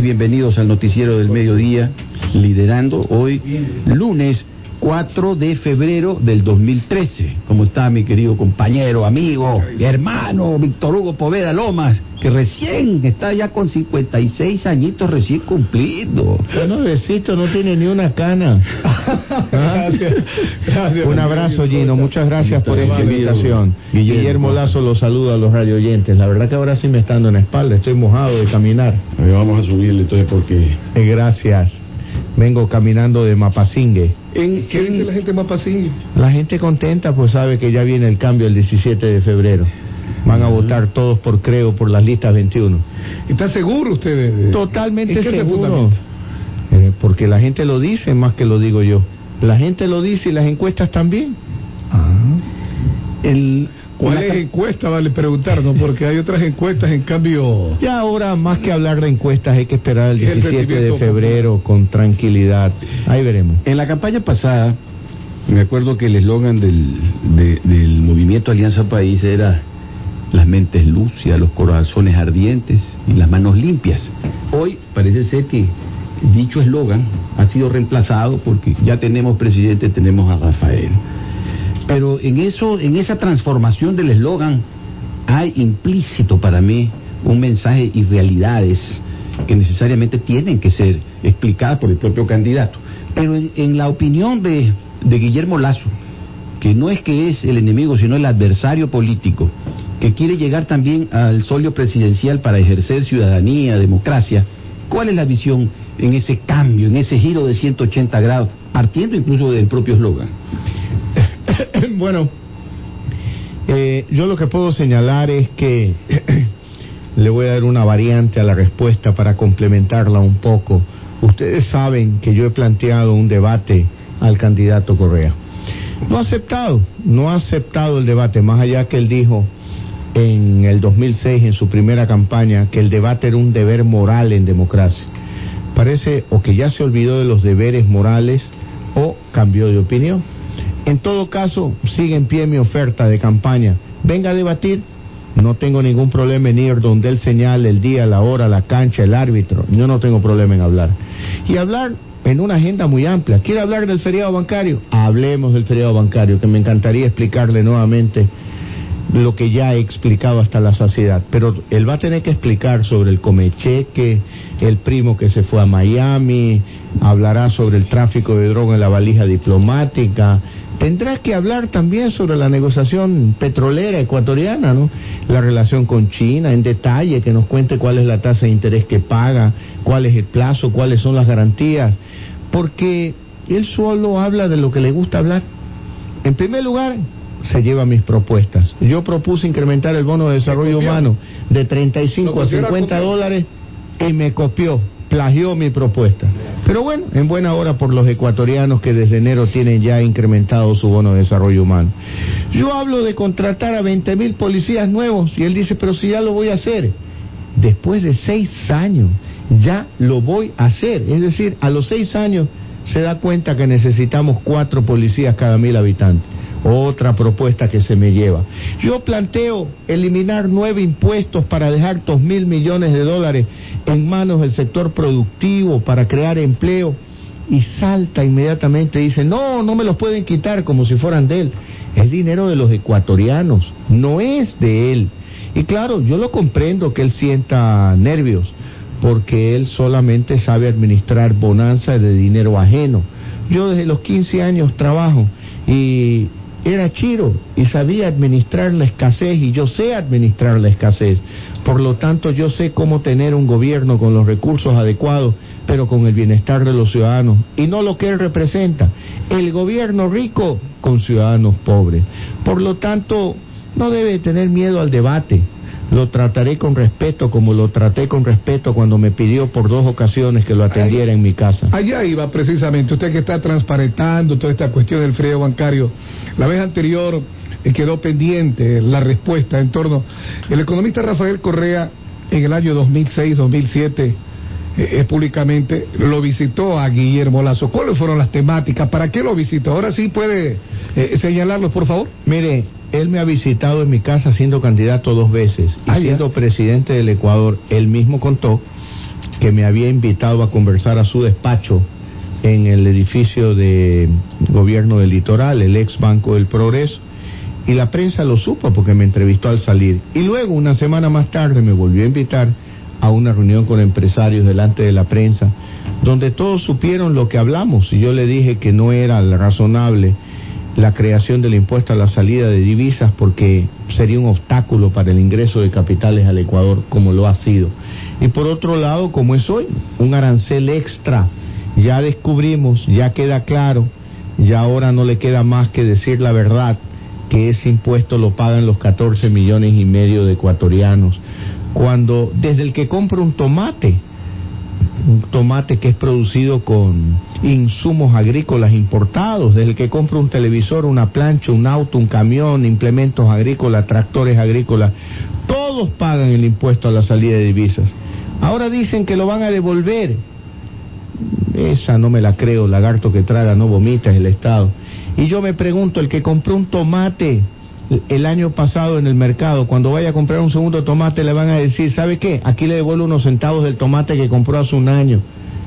Bienvenidos al noticiero del mediodía, liderando hoy lunes 4 de febrero del 2013. ¿Cómo está mi querido compañero, amigo, hermano Víctor Hugo Poveda Lomas, que recién está ya con 56 añitos recién cumplidos? No, besito, no tiene ni una cana. ¿Ah? Un abrazo, Gino. Muchas gracias por esta invitación. Guillermo. Guillermo Lazo los saluda a los radio oyentes. La verdad que ahora sí me está dando en la espalda. Estoy mojado de caminar. A ver, vamos a subirle entonces porque... Eh, gracias. Vengo caminando de Mapasingue. En, ¿Qué dice la gente pasillo? La gente contenta pues sabe que ya viene el cambio el 17 de febrero. Van a votar todos por creo por las listas 21. ¿Está seguro usted? de- Totalmente ¿En qué se seguro. Eh, porque la gente lo dice más que lo digo yo. La gente lo dice y las encuestas también. el, ¿Cuál la es cam- encuesta? Vale preguntarnos, porque hay otras encuestas, en cambio... Ya ahora, más que hablar de encuestas, hay que esperar el El 17 de febrero con tranquilidad. Ahí veremos. En la campaña pasada, me acuerdo que el eslogan del, de- del movimiento Alianza País era las mentes lucias, los corazones ardientes y las manos limpias. Hoy parece ser que dicho eslogan ha sido reemplazado porque ya tenemos presidente, tenemos a Rafael. Pero en eso, en esa transformación del eslogan, hay implícito para mí un mensaje y realidades que necesariamente tienen que ser explicadas por el propio candidato. Pero en, en la opinión de, de Guillermo Lazo, que no es que es el enemigo, sino el adversario político, que quiere llegar también al solio presidencial para ejercer ciudadanía, democracia, ¿cuál es la visión en ese cambio, en ese giro de 180 grados, partiendo incluso del propio eslogan? bueno, eh, yo lo que puedo señalar es que le voy a dar una variante a la respuesta para complementarla un poco. Ustedes saben que yo he planteado un debate al candidato Correa. No ha aceptado, no ha aceptado el debate, más allá que él dijo en el 2006, en su primera campaña, que el debate era un deber moral en democracia. Parece o que ya se olvidó de los deberes morales o cambió de opinión. En todo caso, sigue en pie mi oferta de campaña. Venga a debatir. No tengo ningún problema en ir donde él señale el día, la hora, la cancha, el árbitro. Yo no tengo problema en hablar. Y hablar en una agenda muy amplia. ¿Quiere hablar del feriado bancario? Hablemos del feriado bancario, que me encantaría explicarle nuevamente lo que ya he explicado hasta la saciedad. Pero él va a tener que explicar sobre el comecheque, el primo que se fue a Miami, hablará sobre el tráfico de droga en la valija diplomática. Tendrá que hablar también sobre la negociación petrolera ecuatoriana, ¿no? La relación con China en detalle, que nos cuente cuál es la tasa de interés que paga, cuál es el plazo, cuáles son las garantías, porque él solo habla de lo que le gusta hablar. En primer lugar, se lleva mis propuestas. Yo propuse incrementar el bono de desarrollo humano de 35 Lo a considera 50 copiar. dólares y me copió, plagió mi propuesta. Pero bueno, en buena hora por los ecuatorianos que desde enero tienen ya incrementado su bono de desarrollo humano. Yo hablo de contratar a 20 mil policías nuevos y él dice, pero si ya lo voy a hacer. Después de seis años, ya lo voy a hacer. Es decir, a los seis años se da cuenta que necesitamos cuatro policías cada mil habitantes. Otra propuesta que se me lleva. Yo planteo eliminar nueve impuestos para dejar dos mil millones de dólares en manos del sector productivo para crear empleo y salta inmediatamente dice, no, no me los pueden quitar como si fueran de él. Es dinero de los ecuatorianos, no es de él. Y claro, yo lo comprendo que él sienta nervios, porque él solamente sabe administrar bonanza de dinero ajeno. Yo desde los 15 años trabajo y era chiro y sabía administrar la escasez y yo sé administrar la escasez. Por lo tanto, yo sé cómo tener un gobierno con los recursos adecuados, pero con el bienestar de los ciudadanos y no lo que él representa, el gobierno rico con ciudadanos pobres. Por lo tanto, no debe tener miedo al debate. Lo trataré con respeto como lo traté con respeto cuando me pidió por dos ocasiones que lo atendiera en mi casa. Allá iba precisamente, usted que está transparentando toda esta cuestión del frío bancario. La vez anterior eh, quedó pendiente la respuesta en torno. El economista Rafael Correa, en el año 2006-2007, eh, eh, públicamente lo visitó a Guillermo Lazo. ¿Cuáles fueron las temáticas? ¿Para qué lo visitó? Ahora sí puede eh, señalarlos, por favor. Mire, él me ha visitado en mi casa siendo candidato dos veces y Ah, ya. siendo presidente del Ecuador, él mismo contó que me había invitado a conversar a su despacho en el edificio de gobierno del litoral, el ex Banco del Progreso, y la prensa lo supo porque me entrevistó al salir. Y luego, una semana más tarde, me volvió a invitar a una reunión con empresarios delante de la prensa, donde todos supieron lo que hablamos, y yo le dije que no era razonable la creación del impuesto a la salida de divisas porque sería un obstáculo para el ingreso de capitales al Ecuador como lo ha sido. Y por otro lado, como es hoy, un arancel extra, ya descubrimos, ya queda claro, ya ahora no le queda más que decir la verdad, que ese impuesto lo pagan los 14 millones y medio de ecuatorianos. Cuando desde el que compra un tomate, un tomate que es producido con insumos agrícolas importados, desde el que compra un televisor, una plancha, un auto, un camión, implementos agrícolas, tractores agrícolas, todos pagan el impuesto a la salida de divisas. Ahora dicen que lo van a devolver. Esa no me la creo, lagarto que traga no vomita es el Estado. Y yo me pregunto, el que compró un tomate el año pasado en el mercado, cuando vaya a comprar un segundo tomate, le van a decir, ¿sabe qué? Aquí le devuelvo unos centavos del tomate que compró hace un año.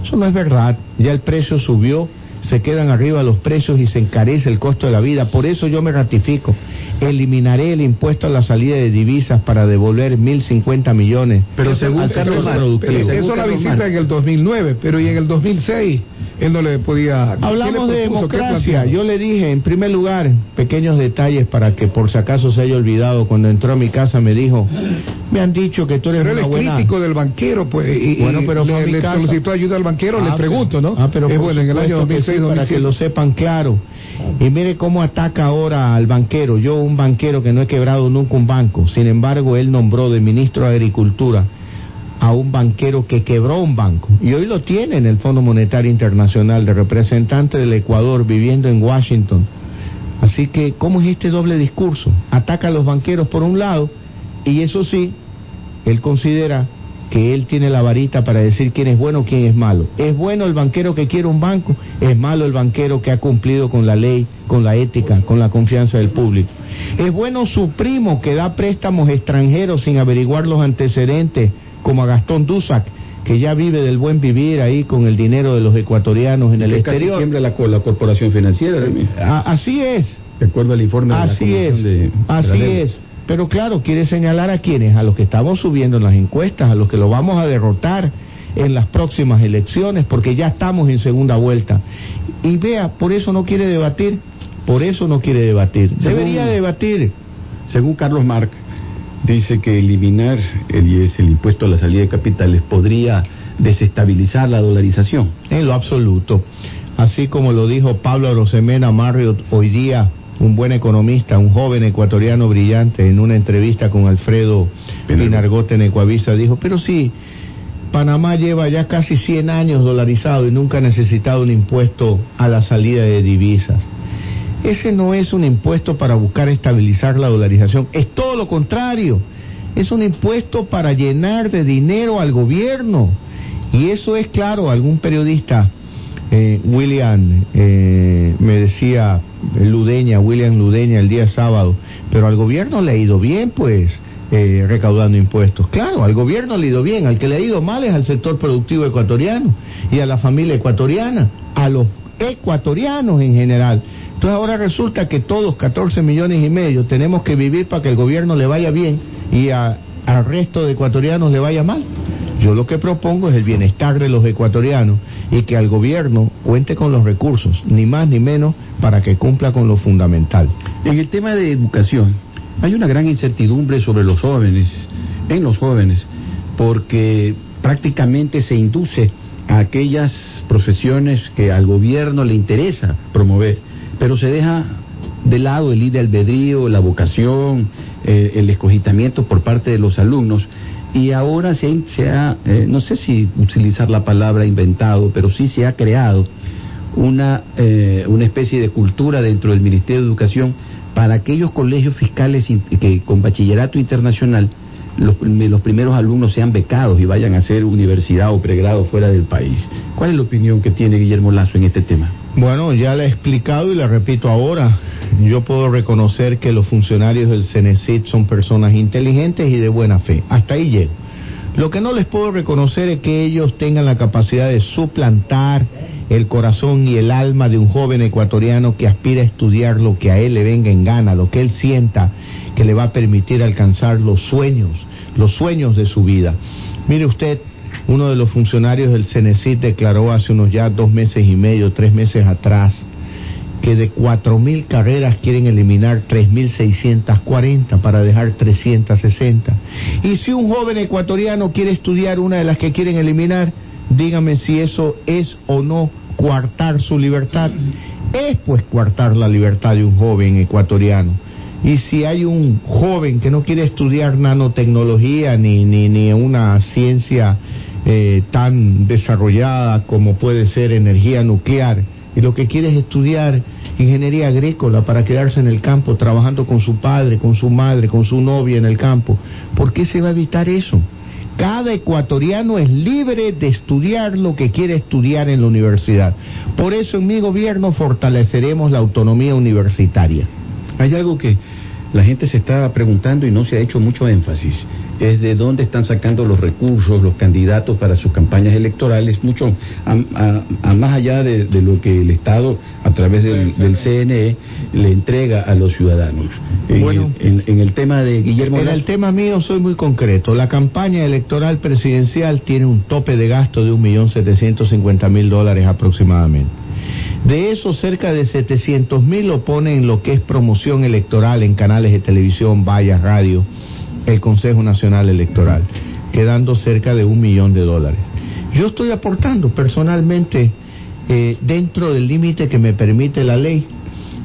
Eso no es verdad. Ya el precio subió, se quedan arriba los precios y se encarece el costo de la vida. Por eso yo me ratifico. Eliminaré el impuesto a la salida de divisas para devolver 1.050 millones. Pero según Carlos eso la visita en el 2009, pero y en el 2006 él no le podía... Hablamos de democracia. Yo le dije, en primer lugar, pequeños detalles para que por si acaso se haya olvidado. Cuando entró a mi casa me dijo, me han dicho que tú eres pero una él buena... crítico del banquero, pues. Y, bueno, pero le, le solicitó ayuda al banquero, le pregunto, ¿no? Ah, pero es bueno, en el año 2006, sí, Para que lo sepan claro. Y mire cómo ataca ahora al banquero. Yo, un banquero que no he quebrado nunca un banco. Sin embargo, él nombró de ministro de Agricultura a un banquero que quebró un banco y hoy lo tiene en el Fondo Monetario Internacional de representante del Ecuador viviendo en Washington. Así que, ¿cómo es este doble discurso? Ataca a los banqueros por un lado y eso sí, él considera que él tiene la varita para decir quién es bueno quién es malo. Es bueno el banquero que quiere un banco, es malo el banquero que ha cumplido con la ley, con la ética, con la confianza del público. Es bueno su primo que da préstamos extranjeros sin averiguar los antecedentes como a Gastón Dusac, que ya vive del buen vivir ahí con el dinero de los ecuatorianos en el exterior. Casi siempre la, la corporación financiera. así es. De acuerdo al informe así de la es, de, así es. Pero claro, quiere señalar a quienes, a los que estamos subiendo en las encuestas, a los que lo vamos a derrotar en las próximas elecciones, porque ya estamos en segunda vuelta. Y vea, por eso no quiere debatir, por eso no quiere debatir. Debería debatir. Según Carlos Marc, dice que eliminar el IES, el impuesto a la salida de capitales, podría desestabilizar la dolarización. En lo absoluto. Así como lo dijo Pablo Rosemena Marriott hoy día, un buen economista, un joven ecuatoriano brillante, en una entrevista con Alfredo Pinargote en Ecuavisa, dijo, pero sí, Panamá lleva ya casi 100 años dolarizado y nunca ha necesitado un impuesto a la salida de divisas. Ese no es un impuesto para buscar estabilizar la dolarización, es todo lo contrario. Es un impuesto para llenar de dinero al gobierno. Y eso es claro, algún periodista, eh, William, eh, me decía, Ludeña, William Ludeña el día sábado, pero al gobierno le ha ido bien, pues, eh, recaudando impuestos. Claro, al gobierno le ha ido bien, al que le ha ido mal es al sector productivo ecuatoriano y a la familia ecuatoriana, a los ecuatorianos en general. Entonces ahora resulta que todos, 14 millones y medio, tenemos que vivir para que el gobierno le vaya bien y al resto de ecuatorianos le vaya mal. Yo lo que propongo es el bienestar de los ecuatorianos y que al gobierno cuente con los recursos, ni más ni menos, para que cumpla con lo fundamental. En el tema de educación, hay una gran incertidumbre sobre los jóvenes, en los jóvenes, porque prácticamente se induce a aquellas profesiones que al gobierno le interesa promover pero se deja de lado el libre albedrío, la vocación, eh, el escogitamiento por parte de los alumnos. Y ahora se, se ha, eh, no sé si utilizar la palabra inventado, pero sí se ha creado una, eh, una especie de cultura dentro del Ministerio de Educación para aquellos colegios fiscales que con bachillerato internacional los, los, primeros alumnos sean becados y vayan a hacer universidad o pregrado fuera del país. ¿Cuál es la opinión que tiene Guillermo Lazo en este tema? Bueno, ya le he explicado y le repito ahora. Yo puedo reconocer que los funcionarios del CENESID son personas inteligentes y de buena fe. Hasta ahí llego. Lo que no les puedo reconocer es que ellos tengan la capacidad de suplantar el corazón y el alma de un joven ecuatoriano que aspira a estudiar lo que a él le venga en gana, lo que él sienta que le va a permitir alcanzar los sueños, los sueños de su vida. Mire usted, uno de los funcionarios del CENESID declaró hace unos ya dos meses y medio, tres meses atrás, que de 4.000 carreras quieren eliminar 3.640 para dejar 360. Y si un joven ecuatoriano quiere estudiar una de las que quieren eliminar, dígame si eso es o no coartar su libertad. Es pues coartar la libertad de un joven ecuatoriano. Y si hay un joven que no quiere estudiar nanotecnología ni, ni, ni una ciencia eh, tan desarrollada como puede ser energía nuclear, y lo que quiere es estudiar ingeniería agrícola para quedarse en el campo trabajando con su padre, con su madre, con su novia en el campo, ¿por qué se va a evitar eso? Cada ecuatoriano es libre de estudiar lo que quiere estudiar en la universidad. Por eso en mi gobierno fortaleceremos la autonomía universitaria. Hay algo que la gente se está preguntando y no se ha hecho mucho énfasis. Es de dónde están sacando los recursos los candidatos para sus campañas electorales, mucho a, más allá de, lo que el Estado, a través del, CNE, le entrega a los ciudadanos. Bueno, en, el tema de Guillermo. En el tema mío soy muy concreto. La campaña electoral presidencial tiene un tope de gasto de un millón setecientos cincuenta mil dólares aproximadamente. De eso, cerca de 700 mil lo pone en lo que es promoción electoral en canales de televisión, vallas, radio, el Consejo Nacional Electoral, quedando cerca de un millón de dólares. Yo estoy aportando personalmente eh, dentro del límite que me permite la ley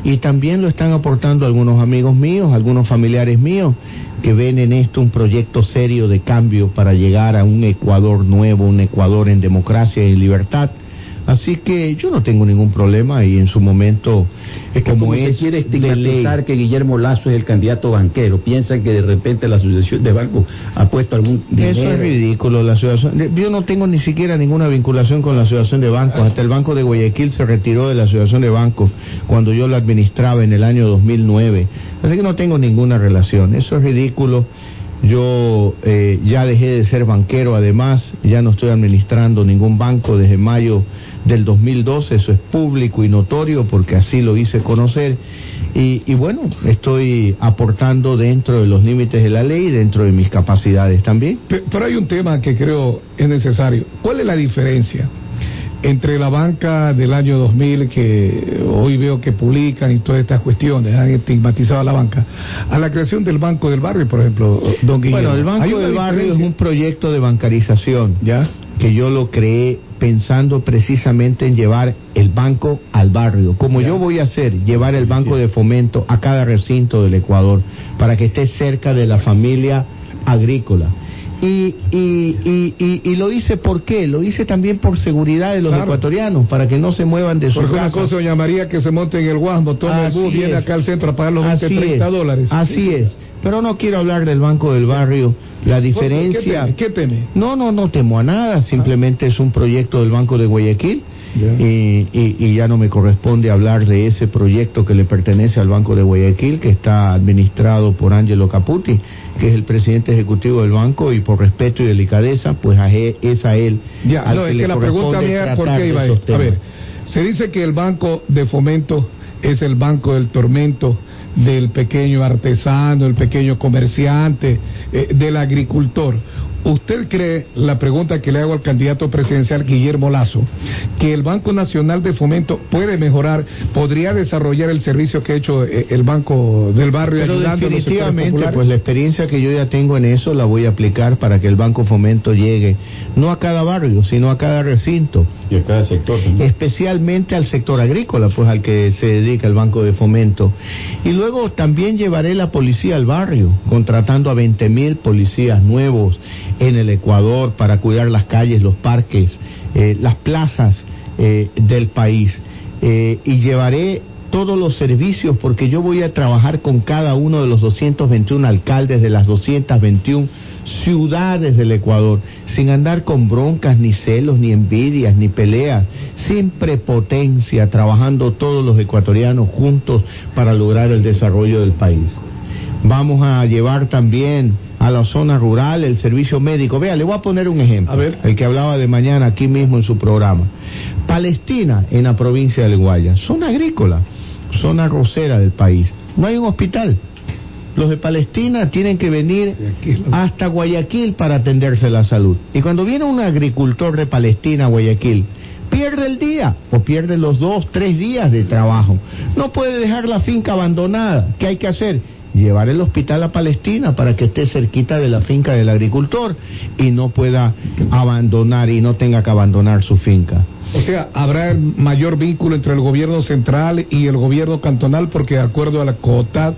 y también lo están aportando algunos amigos míos, algunos familiares míos que ven en esto un proyecto serio de cambio para llegar a un Ecuador nuevo, un Ecuador en democracia y en libertad Así que yo no tengo ningún problema y en su momento, es que como, es quiere estigmatizar que Guillermo Lazo es el candidato banquero, piensa que de repente la asociación de bancos ha puesto algún dinero. Eso es ridículo, la asociación. Yo no tengo ni siquiera ninguna vinculación con la asociación de bancos. Hasta el Banco de Guayaquil se retiró de la asociación de bancos cuando yo lo administraba en el año 2009. Así que no tengo ninguna relación. Eso es ridículo. Yo eh, ya dejé de ser banquero, además, ya no estoy administrando ningún banco desde mayo del 2012, eso es público y notorio porque así lo hice conocer. Y, bueno, estoy aportando dentro de los límites de la ley y dentro de mis capacidades también. pero hay un tema que creo es necesario. ¿Cuál es la diferencia? Entre la banca del año 2000, que hoy veo que publican y todas estas cuestiones, han estigmatizado a la banca, a la creación del Banco del Barrio, por ejemplo, don Guillermo. Bueno, el Banco del Barrio es un proyecto de bancarización, ¿ya? Que yo lo creé pensando precisamente en llevar el banco al barrio, como yo voy a hacer, llevar el banco de fomento a cada recinto del Ecuador, para que esté cerca de la familia agrícola. Y, y, y, y, lo hice por qué? Lo hice también por seguridad de los ecuatorianos, para que no se muevan de su Porque casa. una cosa, doña María, que se monte en el Guasmo, tome el bus, viene acá al centro a pagar los 20, 30 dólares. Así es. Pero no quiero hablar del Banco del Barrio. La diferencia... ¿Qué teme? No, no, no temo a nada. Simplemente es un proyecto del Banco de Guayaquil. Y, y, ya no me corresponde hablar de ese proyecto que le pertenece al Banco de Guayaquil, que está administrado por Angelo Caputi, que es el presidente ejecutivo del banco, y por respeto y delicadeza, pues es a él. Ya, no, es que la pregunta mía, ¿por qué iba a A ver, se dice que el Banco de Fomento es el banco del tormento del pequeño artesano, el pequeño comerciante, eh, del agricultor. ¿Usted cree, la pregunta que le hago al candidato presidencial Guillermo Lazo, que el Banco Nacional de Fomento puede mejorar, podría desarrollar el servicio que ha hecho eh, el Banco del Barrio Pero definitivamente, pues la experiencia que yo ya tengo en eso la voy a aplicar para que el Banco Fomento llegue no a cada barrio, sino a cada recinto. Y a cada sector Especialmente al sector agrícola, pues al que se dedica el Banco de Fomento. Y luego también llevaré la policía al barrio, contratando a 20 mil policías nuevos en el Ecuador para cuidar las calles, los parques, eh, las plazas eh, del país. Eh, y llevaré todos los servicios porque yo voy a trabajar con cada uno de los 221 alcaldes de las 221 ciudades del Ecuador, sin andar con broncas, ni celos, ni envidias, ni peleas, sin prepotencia, trabajando todos los ecuatorianos juntos para lograr el desarrollo del país. Vamos a llevar también a la zona rural, el servicio médico. Vea, le voy a poner un ejemplo. A ver. El que hablaba de mañana aquí mismo en su programa. Palestina, en la provincia del Guaya, zona agrícola, zona rosera del país. No hay un hospital. Los de Palestina tienen que venir hasta Guayaquil para atenderse la salud. Y cuando viene un agricultor de Palestina a Guayaquil, pierde el día o pierde los dos, tres días de trabajo. No puede dejar la finca abandonada. ¿Qué hay que hacer? Llevar el hospital a Palestina para que esté cerquita de la finca del agricultor y no pueda abandonar y no tenga que abandonar su finca. O sea, habrá mayor vínculo entre el gobierno central y el gobierno cantonal porque de acuerdo a la COTAD,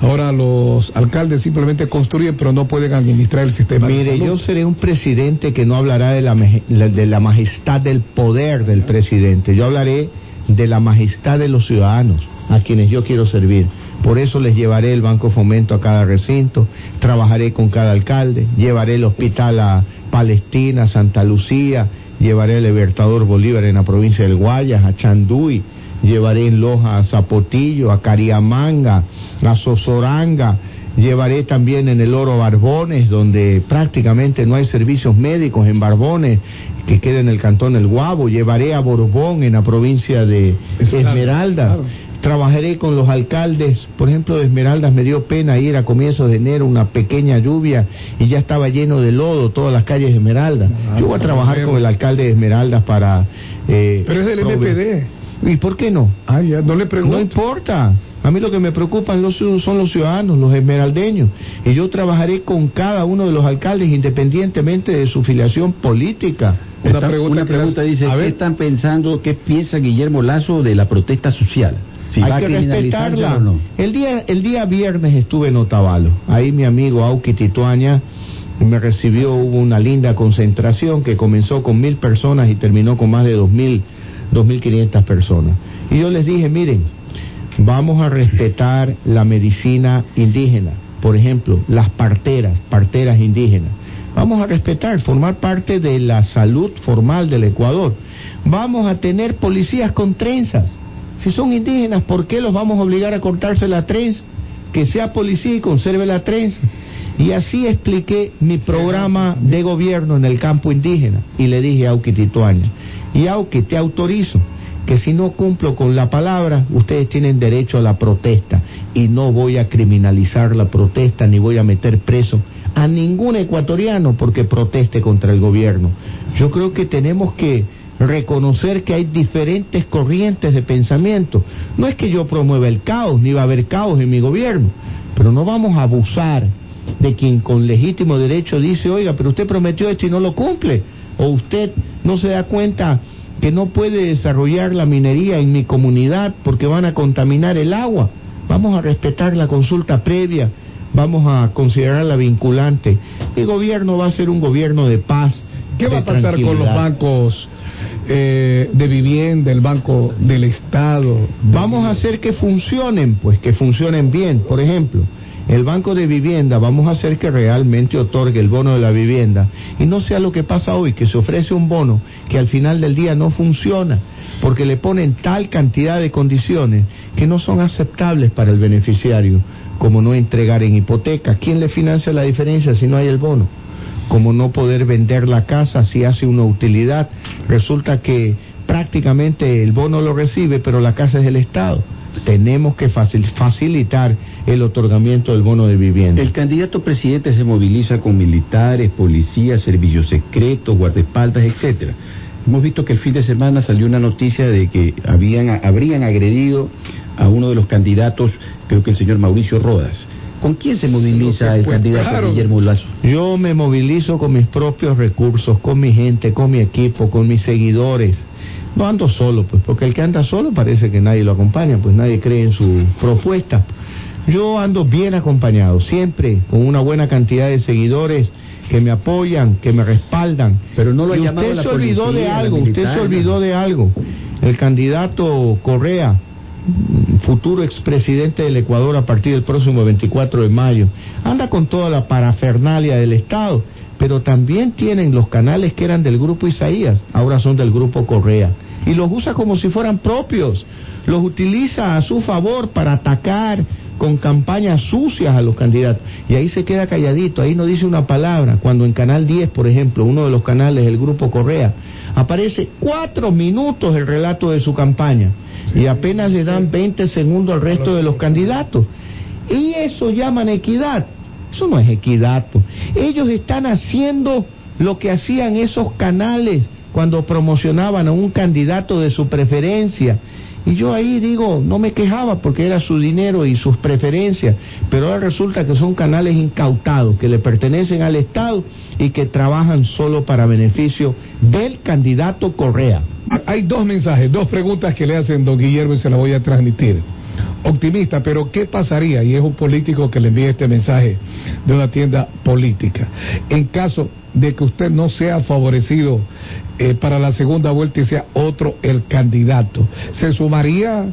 ahora los alcaldes simplemente construyen pero no pueden administrar el sistema. de Mire, salud. yo seré un presidente que no hablará de la- de la majestad del poder del presidente. Yo hablaré de la majestad de los ciudadanos a quienes yo quiero servir. Por eso les llevaré el Banco Fomento a cada recinto, trabajaré con cada alcalde, llevaré el hospital a Palestina, Santa Lucía, llevaré el Libertador Bolívar en la provincia del Guayas, a Chanduy, llevaré en Loja a Zapotillo, a Cariamanga, a Sosoranga, Llevaré también en el Oro Barbones, donde prácticamente no hay servicios médicos en Barbones, que queda en el cantón El Guabo. Llevaré a Borbón, en la provincia de Esmeralda, claro. Trabajaré con los alcaldes, por ejemplo, de Esmeraldas me dio pena ir a comienzos de enero, una pequeña lluvia, y ya estaba lleno de lodo todas las calles de Esmeralda. Yo voy a trabajar con el alcalde de Esmeraldas para... eh, Pero es del MPD. ¿Y por qué no? Ah, ya, no le pregunto. No importa. A mí lo que me preocupan los, son los ciudadanos, los esmeraldeños. Y yo trabajaré con cada uno de los alcaldes independientemente de su filiación política. Una Está- pregunta una que pregunta dice, ¿qué están pensando, qué piensa Guillermo Lazo de la protesta social? Si Hay que respetarla. no. El día, el día viernes estuve en Otavalo. Ahí mi amigo Auki Tituaña me recibió, hubo una linda concentración que comenzó con mil personas y terminó con más de dos mil, dos mil quinientas personas. Y yo les dije, miren, vamos a respetar la medicina indígena. Por ejemplo, las parteras, parteras indígenas. Vamos a respetar, formar parte de la salud formal del Ecuador. Vamos a tener policías con trenzas. Si son indígenas, ¿por qué los vamos a obligar a cortarse la trenza? Que sea policía y conserve la trenza. Y así expliqué mi programa de gobierno en el campo indígena. Y le dije a Auki Tituaña, y Auki, te autorizo que si no cumplo con la palabra, ustedes tienen derecho a la protesta. Y no voy a criminalizar la protesta ni voy a meter preso a ningún ecuatoriano porque proteste contra el gobierno. Yo creo que tenemos que reconocer que hay diferentes corrientes de pensamiento. No es que yo promueva el caos, ni va a haber caos en mi gobierno, pero no vamos a abusar de quien con legítimo derecho dice, oiga, pero usted prometió esto y no lo cumple, o usted no se da cuenta que no puede desarrollar la minería en mi comunidad porque van a contaminar el agua. Vamos a respetar la consulta previa, vamos a considerarla vinculante. Mi gobierno va a ser un gobierno de paz. ¿Qué de va a pasar con los bancos eh, de vivienda, el banco del Estado? Vamos a hacer que funcionen, pues que funcionen bien. Por ejemplo, el banco de vivienda, vamos a hacer que realmente otorgue el bono de la vivienda y no sea lo que pasa hoy, que se ofrece un bono que al final del día no funciona porque le ponen tal cantidad de condiciones que no son aceptables para el beneficiario, como no entregar en hipoteca. ¿Quién le financia la diferencia si no hay el bono? Como no poder vender la casa si hace una utilidad. Resulta que prácticamente el bono lo recibe, pero la casa es del Estado. Tenemos que facil- facilitar el otorgamiento del bono de vivienda. El candidato presidente se moviliza con militares, policías, servicios secretos, guardaespaldas, etcétera. Hemos visto que el fin de semana salió una noticia de que habían, habrían agredido a uno de los candidatos, creo que el señor Mauricio Rodas. ¿Con quién se moviliza el Pues, candidato claro. Guillermo Lazo? Yo me movilizo con mis propios recursos, con mi gente, con mi equipo, con mis seguidores. No ando solo, pues, porque el que anda solo parece que nadie lo acompaña, pues nadie cree en su propuesta. Yo ando bien acompañado, siempre con una buena cantidad de seguidores que me apoyan, que me respaldan. Pero no lo ha Y llamado usted la se olvidó de algo, usted se olvidó de algo. El candidato Correa, futuro expresidente del Ecuador a partir del próximo 24 de mayo, anda con toda la parafernalia del Estado, pero también tienen los canales que eran del grupo Isaías, ahora son del grupo Correa, y los usa como si fueran propios, los utiliza a su favor para atacar, con campañas sucias a los candidatos. Y ahí se queda calladito, ahí no dice una palabra. Cuando en Canal 10, por ejemplo, uno de los canales del Grupo Correa, aparece cuatro minutos el relato de su campaña y apenas le dan 20 segundos al resto de los candidatos. Y eso llaman equidad. Eso no es equidad. pues. Ellos están haciendo lo que hacían esos canales cuando promocionaban a un candidato de su preferencia. Y yo ahí digo, no me quejaba porque era su dinero y sus preferencias, pero ahora resulta que son canales incautados, que le pertenecen al Estado y que trabajan solo para beneficio del candidato Correa. Hay dos mensajes, dos preguntas que le hacen don Guillermo y se las voy a transmitir. Optimista, pero ¿qué pasaría? Y es un político que le envía este mensaje de una tienda política. En caso de que usted no sea favorecido eh, para la segunda vuelta y sea otro el candidato, ¿se sumaría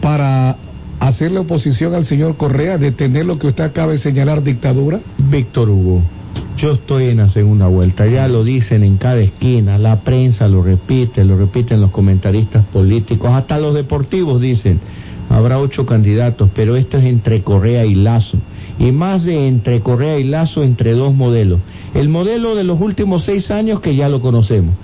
para hacerle oposición al señor Correa, detener lo que usted acaba de señalar dictadura? Víctor Hugo, yo estoy en la segunda vuelta, ya lo dicen en cada esquina, la prensa lo repite, lo repiten los comentaristas políticos, hasta los deportivos dicen, habrá ocho candidatos, pero esto es entre Correa y Lazo, y más de entre Correa y Lazo entre dos modelos. El modelo de los últimos seis años que ya lo conocemos,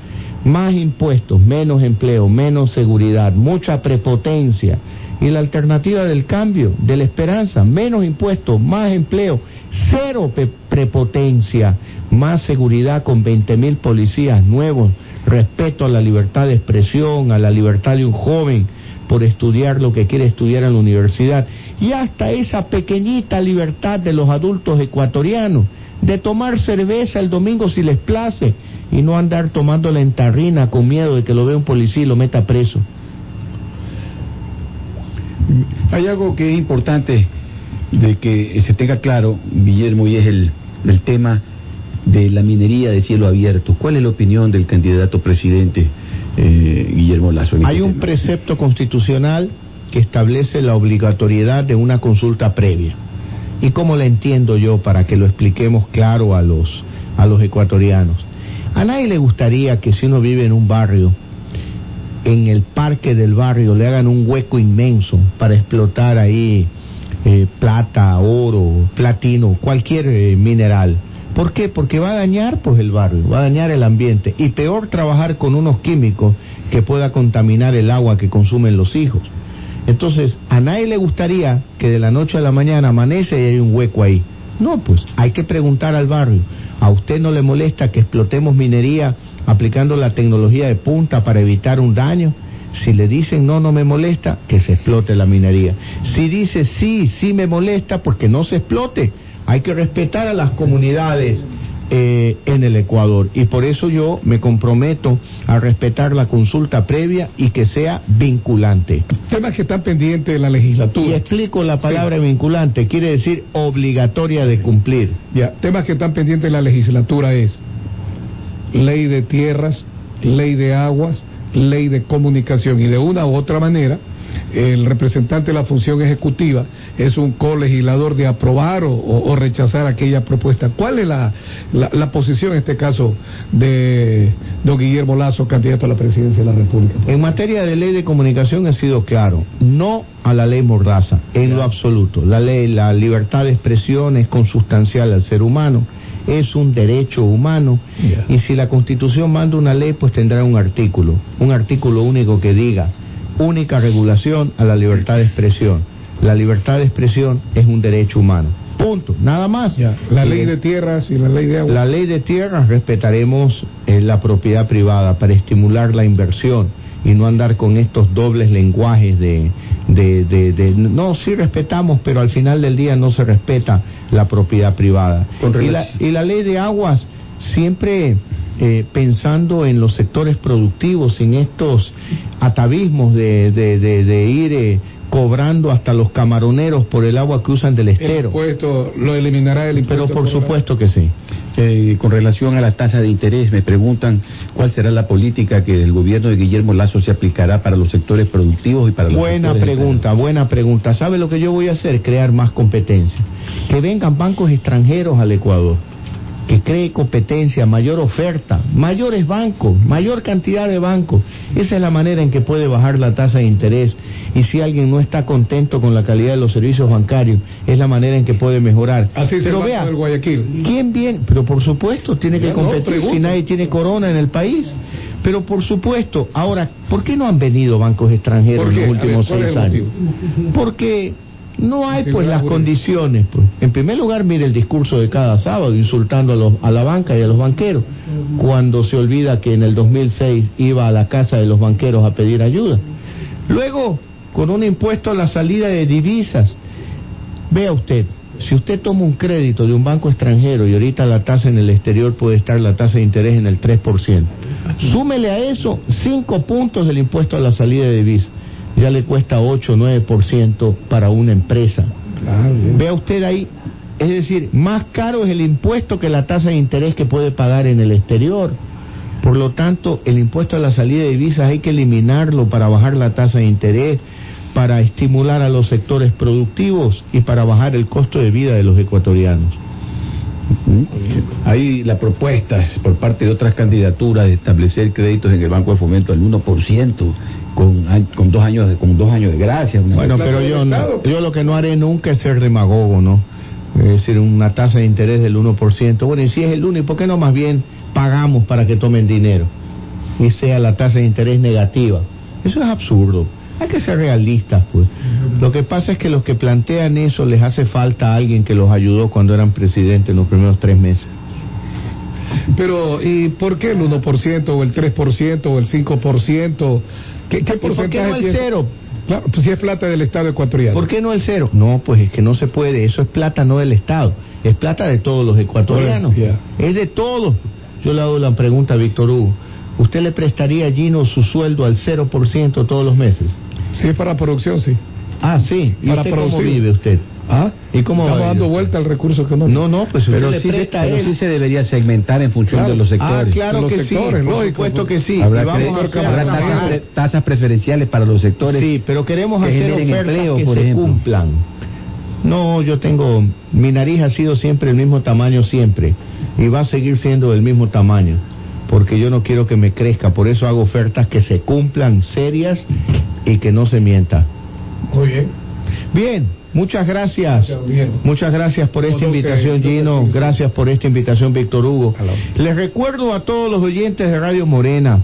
más impuestos, menos empleo, menos seguridad, mucha prepotencia. Y la alternativa del cambio, de la esperanza, menos impuestos, más empleo, cero prepotencia, más seguridad con 20 mil policías nuevos, respeto a la libertad de expresión, a la libertad de un joven por estudiar lo que quiere estudiar en la universidad y hasta esa pequeñita libertad de los adultos ecuatorianos de tomar cerveza el domingo si les place y no andar tomándola en tarrina con miedo de que lo vea un policía y lo meta preso. Hay algo que es importante de que se tenga claro, Guillermo, y es el, el tema de la minería de cielo abierto. ¿Cuál es la opinión del candidato presidente eh, Guillermo Lazo? en Hay este un tema? precepto constitucional que establece la obligatoriedad de una consulta previa. ¿Y cómo la entiendo yo para que lo expliquemos claro a los, a los ecuatorianos? A nadie le gustaría que si uno vive en un barrio, en el parque del barrio le hagan un hueco inmenso para explotar ahí eh, plata, oro, platino, cualquier eh, mineral. ¿Por qué? Porque va a dañar pues el barrio, va a dañar el ambiente y peor trabajar con unos químicos que pueda contaminar el agua que consumen los hijos. Entonces, a nadie le gustaría que de la noche a la mañana amanece y hay un hueco ahí. No, pues hay que preguntar al barrio. ¿A usted no le molesta que explotemos minería aplicando la tecnología de punta para evitar un daño? Si le dicen no, no me molesta, que se explote la minería. Si dice sí, sí me molesta, pues que no se explote. Hay que respetar a las comunidades eh, en el Ecuador. Y por eso yo me comprometo a respetar la consulta previa y que sea vinculante. Temas que están pendientes de la Y legislatura. explico la palabra vinculante, quiere decir obligatoria de cumplir. Ya, temas que están pendientes de la legislatura es ley de tierras, ley de aguas, ley de comunicación y de una u otra manera el representante de la función ejecutiva es un colegislador de aprobar o, o- o rechazar aquella propuesta. ¿Cuál es la, la, la posición en este caso de don Guillermo Lazo, candidato a la presidencia de la República? En materia de ley de comunicación he sido claro, no a la ley Mordaza, en lo absoluto. La ley, la libertad de expresión es consustancial al ser humano, es un derecho humano y si la Constitución manda una ley, pues tendrá un artículo, un artículo único que diga única regulación a la libertad de expresión. La libertad de expresión es un derecho humano. Punto, nada más. Ya, La ley de tierras y la ley de aguas. la ley de tierras respetaremos eh, la propiedad privada para estimular la inversión y no andar con estos dobles lenguajes de, de, de, de- no sí respetamos pero al final del día no se respeta la propiedad privada y la, y la ley de aguas siempre eh, pensando en los sectores productivos sin estos atavismos de, de, de, de ir eh, cobrando hasta los camaroneros por el agua que usan del El estero impuesto lo eliminará el impuesto. pero por supuesto que sí Eh, con relación a la tasa de interés, me preguntan cuál será la política que el gobierno de Guillermo Lazo se aplicará para los sectores productivos y para los Buena sectores pregunta, buena pregunta. ¿Sabe lo que yo voy a hacer? Crear más competencia. Que vengan bancos extranjeros al Ecuador. Que cree competencia, mayor oferta, mayores bancos, mayor cantidad de bancos. Esa es la manera en que puede bajar la tasa de interés. Y si alguien no está contento con la calidad de los servicios bancarios, es la manera en que puede mejorar. Así Pero el vea, del Guayaquil. ¿quién viene? Pero por supuesto, tiene que Ya, no, competir si nadie tiene corona en el país. Pero por supuesto, ahora, ¿por qué no han venido bancos extranjeros ¿Por en los ver, últimos ¿cuál es seis el años? Porque no hay pues las condiciones. Pues. En primer lugar, mire el discurso de cada sábado insultando a, los, a la banca y a los banqueros, cuando se olvida que en el 2006 iba a la casa de los banqueros a pedir ayuda. Luego, con un impuesto a la salida de divisas. Vea usted, si usted toma un crédito de un banco extranjero y ahorita la tasa en el exterior puede estar la tasa de interés en el 3%, súmele a eso 5 puntos del impuesto a la salida de divisas. Ya le cuesta 8 o 9% para una empresa. Vea usted ahí, es decir, más caro es el impuesto que la tasa de interés que puede pagar en el exterior. Por lo tanto, el impuesto a la salida de divisas hay que eliminarlo para bajar la tasa de interés, para estimular a los sectores productivos y para bajar el costo de vida de los ecuatorianos. Hay la propuesta por parte de otras candidaturas de establecer créditos en el Banco de Fomento al 1% con, con dos años de, con dos años de gracia. Bueno, pero yo, no- yo lo que no haré nunca es ser demagogo, ¿no? Es decir, una tasa de interés del 1%. Bueno, y si es el 1, ¿y por qué no más bien pagamos para que tomen dinero? Y sea la tasa de interés negativa. Eso es absurdo. Hay que ser realistas, pues. Lo que pasa es que los que plantean eso les hace falta a alguien que los ayudó cuando eran presidentes en los primeros tres meses. Pero, ¿y por qué el 1% o el 3% o el 5%? ¿Qué, qué ¿Y por qué porcentaje no el tiene? cero? Claro, pues si es plata del Estado ecuatoriano. ¿Por qué no el cero? No, pues es que no se puede. Eso es plata no del Estado. Es plata de todos los ecuatorianos. Es de todos. Yo le hago la pregunta a Víctor Hugo. ¿Usted le prestaría a Gino su sueldo al 0% todos los meses? Si es para producción, sí. Ah, sí. ¿Y Para usted cómo vive usted? ¿Ah? ¿Y cómo Estamos dando vuelta al recurso económico. No, no, pues pero sí, se, pero sí debería segmentar en función Claro. de los sectores. Ah, claro Los que sectores, sí. Por lógico, supuesto que sí. Habrá, Y vamos crédito- a hacer habrá trabajar. tasas, pre- tasas preferenciales para los sectores. Sí, pero queremos que hacer ofertas empleo, que por se ejemplo. cumplan. No, yo tengo, mi nariz ha sido siempre el mismo tamaño siempre y va a seguir siendo del mismo tamaño porque yo no quiero que me crezca, por eso hago ofertas que se cumplan, serias y que no se mienta. Muy bien. Bien, muchas gracias. Muchas gracias por esta invitación, Gino. Gracias por esta invitación, Víctor Hugo. Les recuerdo a todos los oyentes de Radio Morena,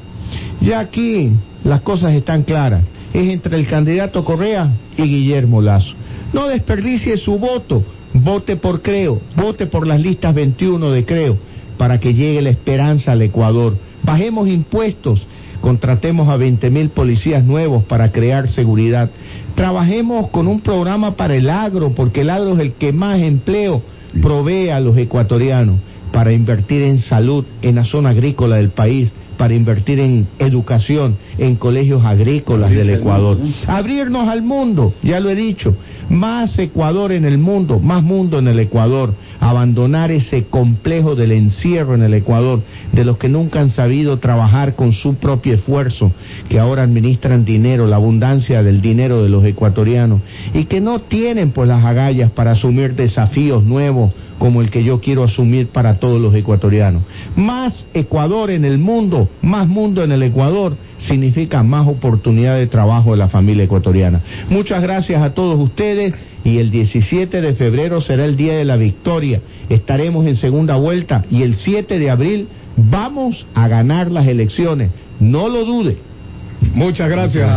ya aquí las cosas están claras. Es entre el candidato Correa y Guillermo Lazo. No desperdicie su voto. Vote por Creo. Vote por las listas 21 de Creo para que llegue la esperanza al Ecuador. Bajemos impuestos. Contratemos a 20 mil policías nuevos para crear seguridad. Trabajemos con un programa para el agro, porque el agro es el que más empleo provee a los ecuatorianos para invertir en salud en la zona agrícola del país, para invertir en educación, en colegios agrícolas del Ecuador. Abrirnos al mundo, ya lo he dicho, más Ecuador en el mundo, más mundo en el Ecuador, abandonar ese complejo del encierro en el Ecuador, de los que nunca han sabido trabajar con su propio esfuerzo, que ahora administran dinero, la abundancia del dinero de los ecuatorianos, y que no tienen pues las agallas para asumir desafíos nuevos como el que yo quiero asumir para todos los ecuatorianos. Más Ecuador en el mundo, más mundo en el Ecuador, significa más oportunidad de trabajo de la familia ecuatoriana. Muchas gracias a todos ustedes y el 17 de febrero será el día de la victoria. Estaremos en segunda vuelta y el 7 de abril vamos a ganar las elecciones. No lo dude. Muchas gracias,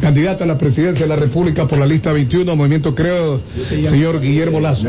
candidato a la presidencia de la República por la lista 21, Movimiento Creo, señor Guillermo Lazo.